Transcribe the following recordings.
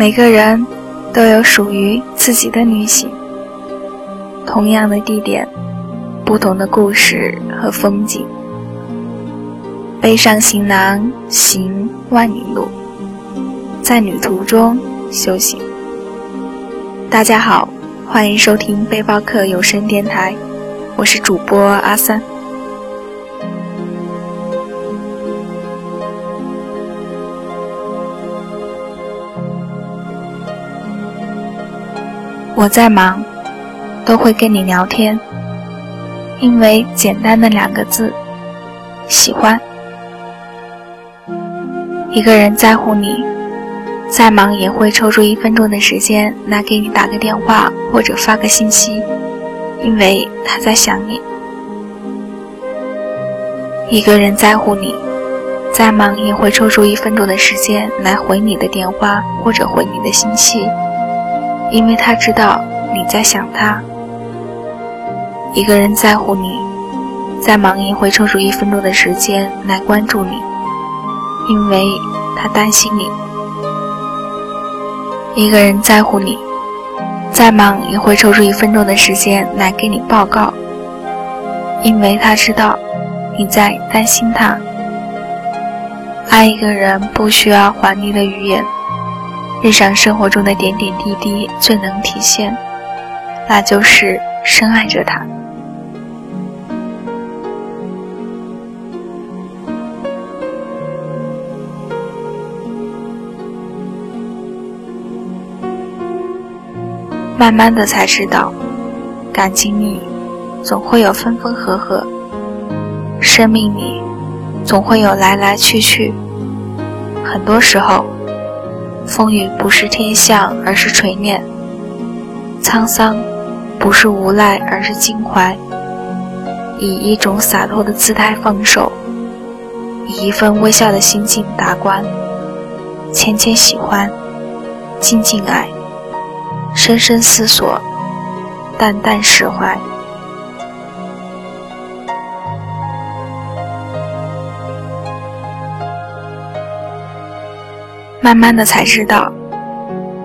每个人都有属于自己的旅行，同样的地点，不同的故事和风景。背上行囊，行万里路，在旅途中修行。大家好，欢迎收听背包客有声电台，我是主播阿三。我在忙，都会跟你聊天，因为简单的两个字，喜欢。一个人在乎你，再忙也会抽出一分钟的时间来给你打个电话或者发个信息，因为他在想你。一个人在乎你，再忙也会抽出一分钟的时间来回你的电话或者回你的信息。因为他知道你在想他，一个人在乎你，再忙也会抽出一分钟的时间来关注你，因为他担心你。一个人在乎你，再忙也会抽出一分钟的时间来给你报告，因为他知道你在担心他。爱一个人不需要华丽的语言。日常生活中的点点滴滴最能体现，那就是深爱着他。慢慢的才知道，感情里总会有分分合合，生命里总会有来来去去，很多时候。风雨不是天象，而是锤炼；沧桑不是无奈，而是襟怀。以一种洒脱的姿态放手，以一份微笑的心境达观。浅浅喜欢，静静爱，深深思索，淡淡释怀。慢慢的才知道，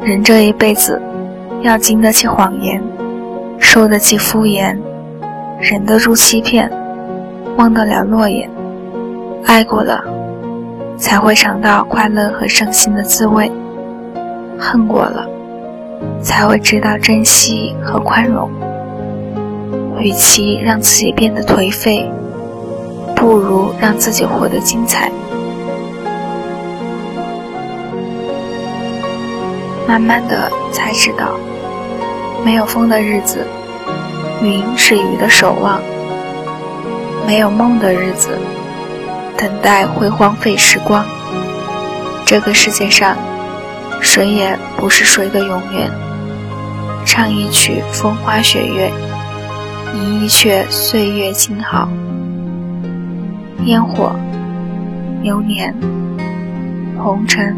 人这一辈子，要经得起谎言，受得起敷衍，忍得住欺骗，忘得了诺言。爱过了，才会尝到快乐和伤心的滋味；恨过了，才会知道珍惜和宽容。与其让自己变得颓废，不如让自己活得精彩。慢慢的才知道，没有风的日子，云是雨的守望；没有梦的日子，等待会荒废时光。这个世界上，谁也不是谁的永远。唱一曲风花雪月，吟一阙岁月静好。烟火，流年，红尘，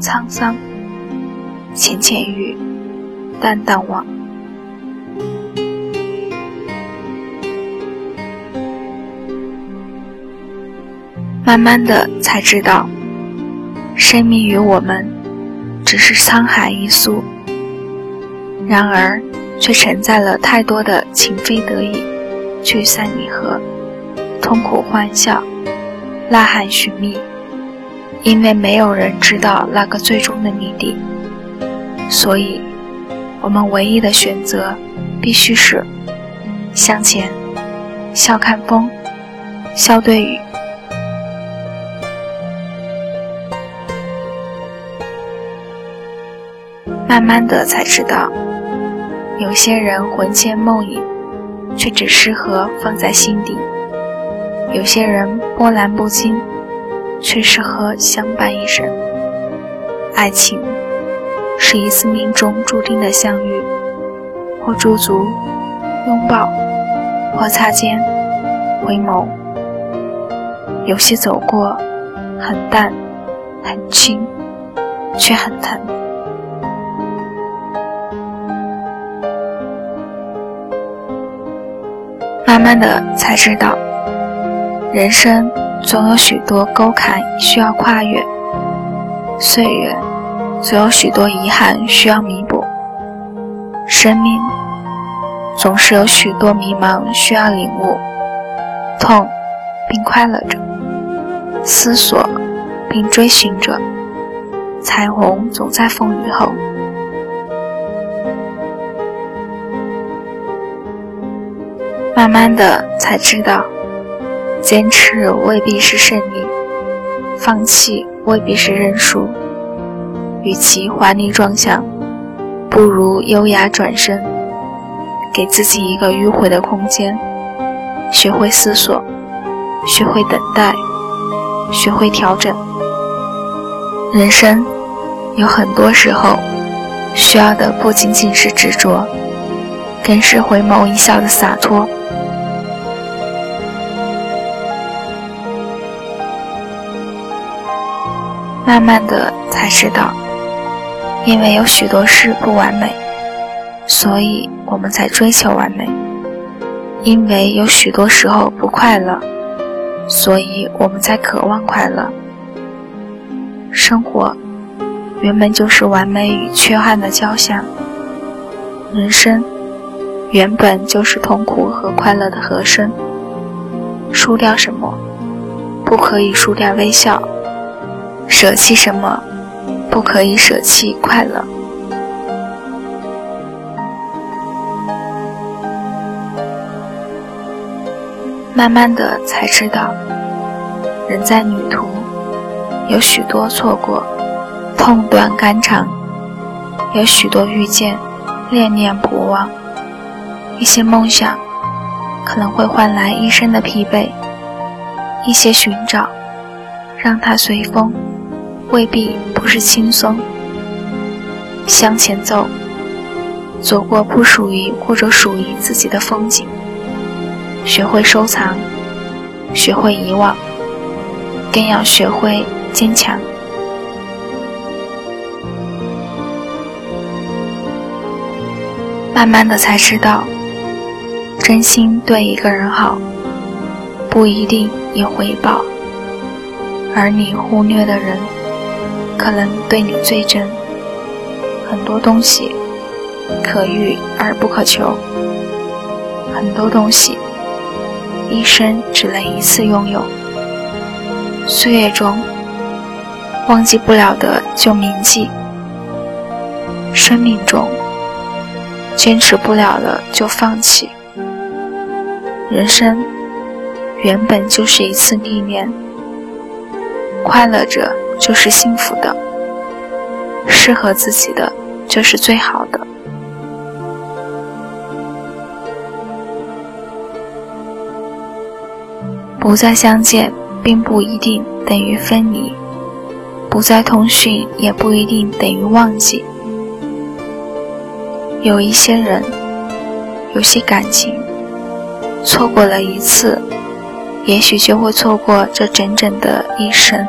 沧桑。浅浅遇，淡淡忘。慢慢的才知道，生命与我们只是沧海一粟，然而却承载了太多的情非得已、聚散离合、痛苦欢笑、呐喊寻觅，因为没有人知道那个最终的谜底。所以，我们唯一的选择必须是向前，笑看风，笑对雨。慢慢的才知道，有些人魂牵梦萦，却只适合放在心底；有些人波澜不惊，却适合相伴一生。爱情。是一次命中注定的相遇，或驻足拥抱，或擦肩回眸。有些走过，很淡很轻，却很疼。慢慢的才知道，人生总有许多沟坎需要跨越，岁月。总有许多遗憾需要弥补。生命总是有许多迷茫需要领悟，痛并快乐着，思索并追寻着，彩虹总在风雨后。慢慢的才知道，坚持未必是胜利，放弃未必是认输。与其华丽撞相，不如优雅转身，给自己一个迂回的空间，学会思索，学会等待，学会调整。人生有很多时候，需要的不仅仅是执着，更是回眸一笑的洒脱。慢慢的才知道，因为有许多事不完美，所以我们才追求完美；因为有许多时候不快乐，所以我们才渴望快乐。生活原本就是完美与缺憾的交响，人生原本就是痛苦和快乐的和声。输掉什么，不可以输掉微笑。舍弃什么，不可以舍弃快乐。慢慢的才知道，人在旅途，有许多错过，痛断肝肠；有许多遇见，恋念不忘。一些梦想，可能会换来一生的疲惫；一些寻找，让它随风。未必不是轻松。向前走，走过不属于或者属于自己的风景，学会收藏，学会遗忘，更要学会坚强。慢慢的才知道，真心对一个人好，不一定有回报，而你忽略的人。可能对你最真，很多东西可遇而不可求，很多东西一生只能一次拥有。岁月中忘记不了的就铭记，生命中坚持不了的就放弃。人生原本就是一次历练，快乐着。就是幸福的，适合自己的就是最好的。不再相见，并不一定等于分离；不再通讯，也不一定等于忘记。有一些人，有些感情，错过了一次，也许就会错过这整整的一生。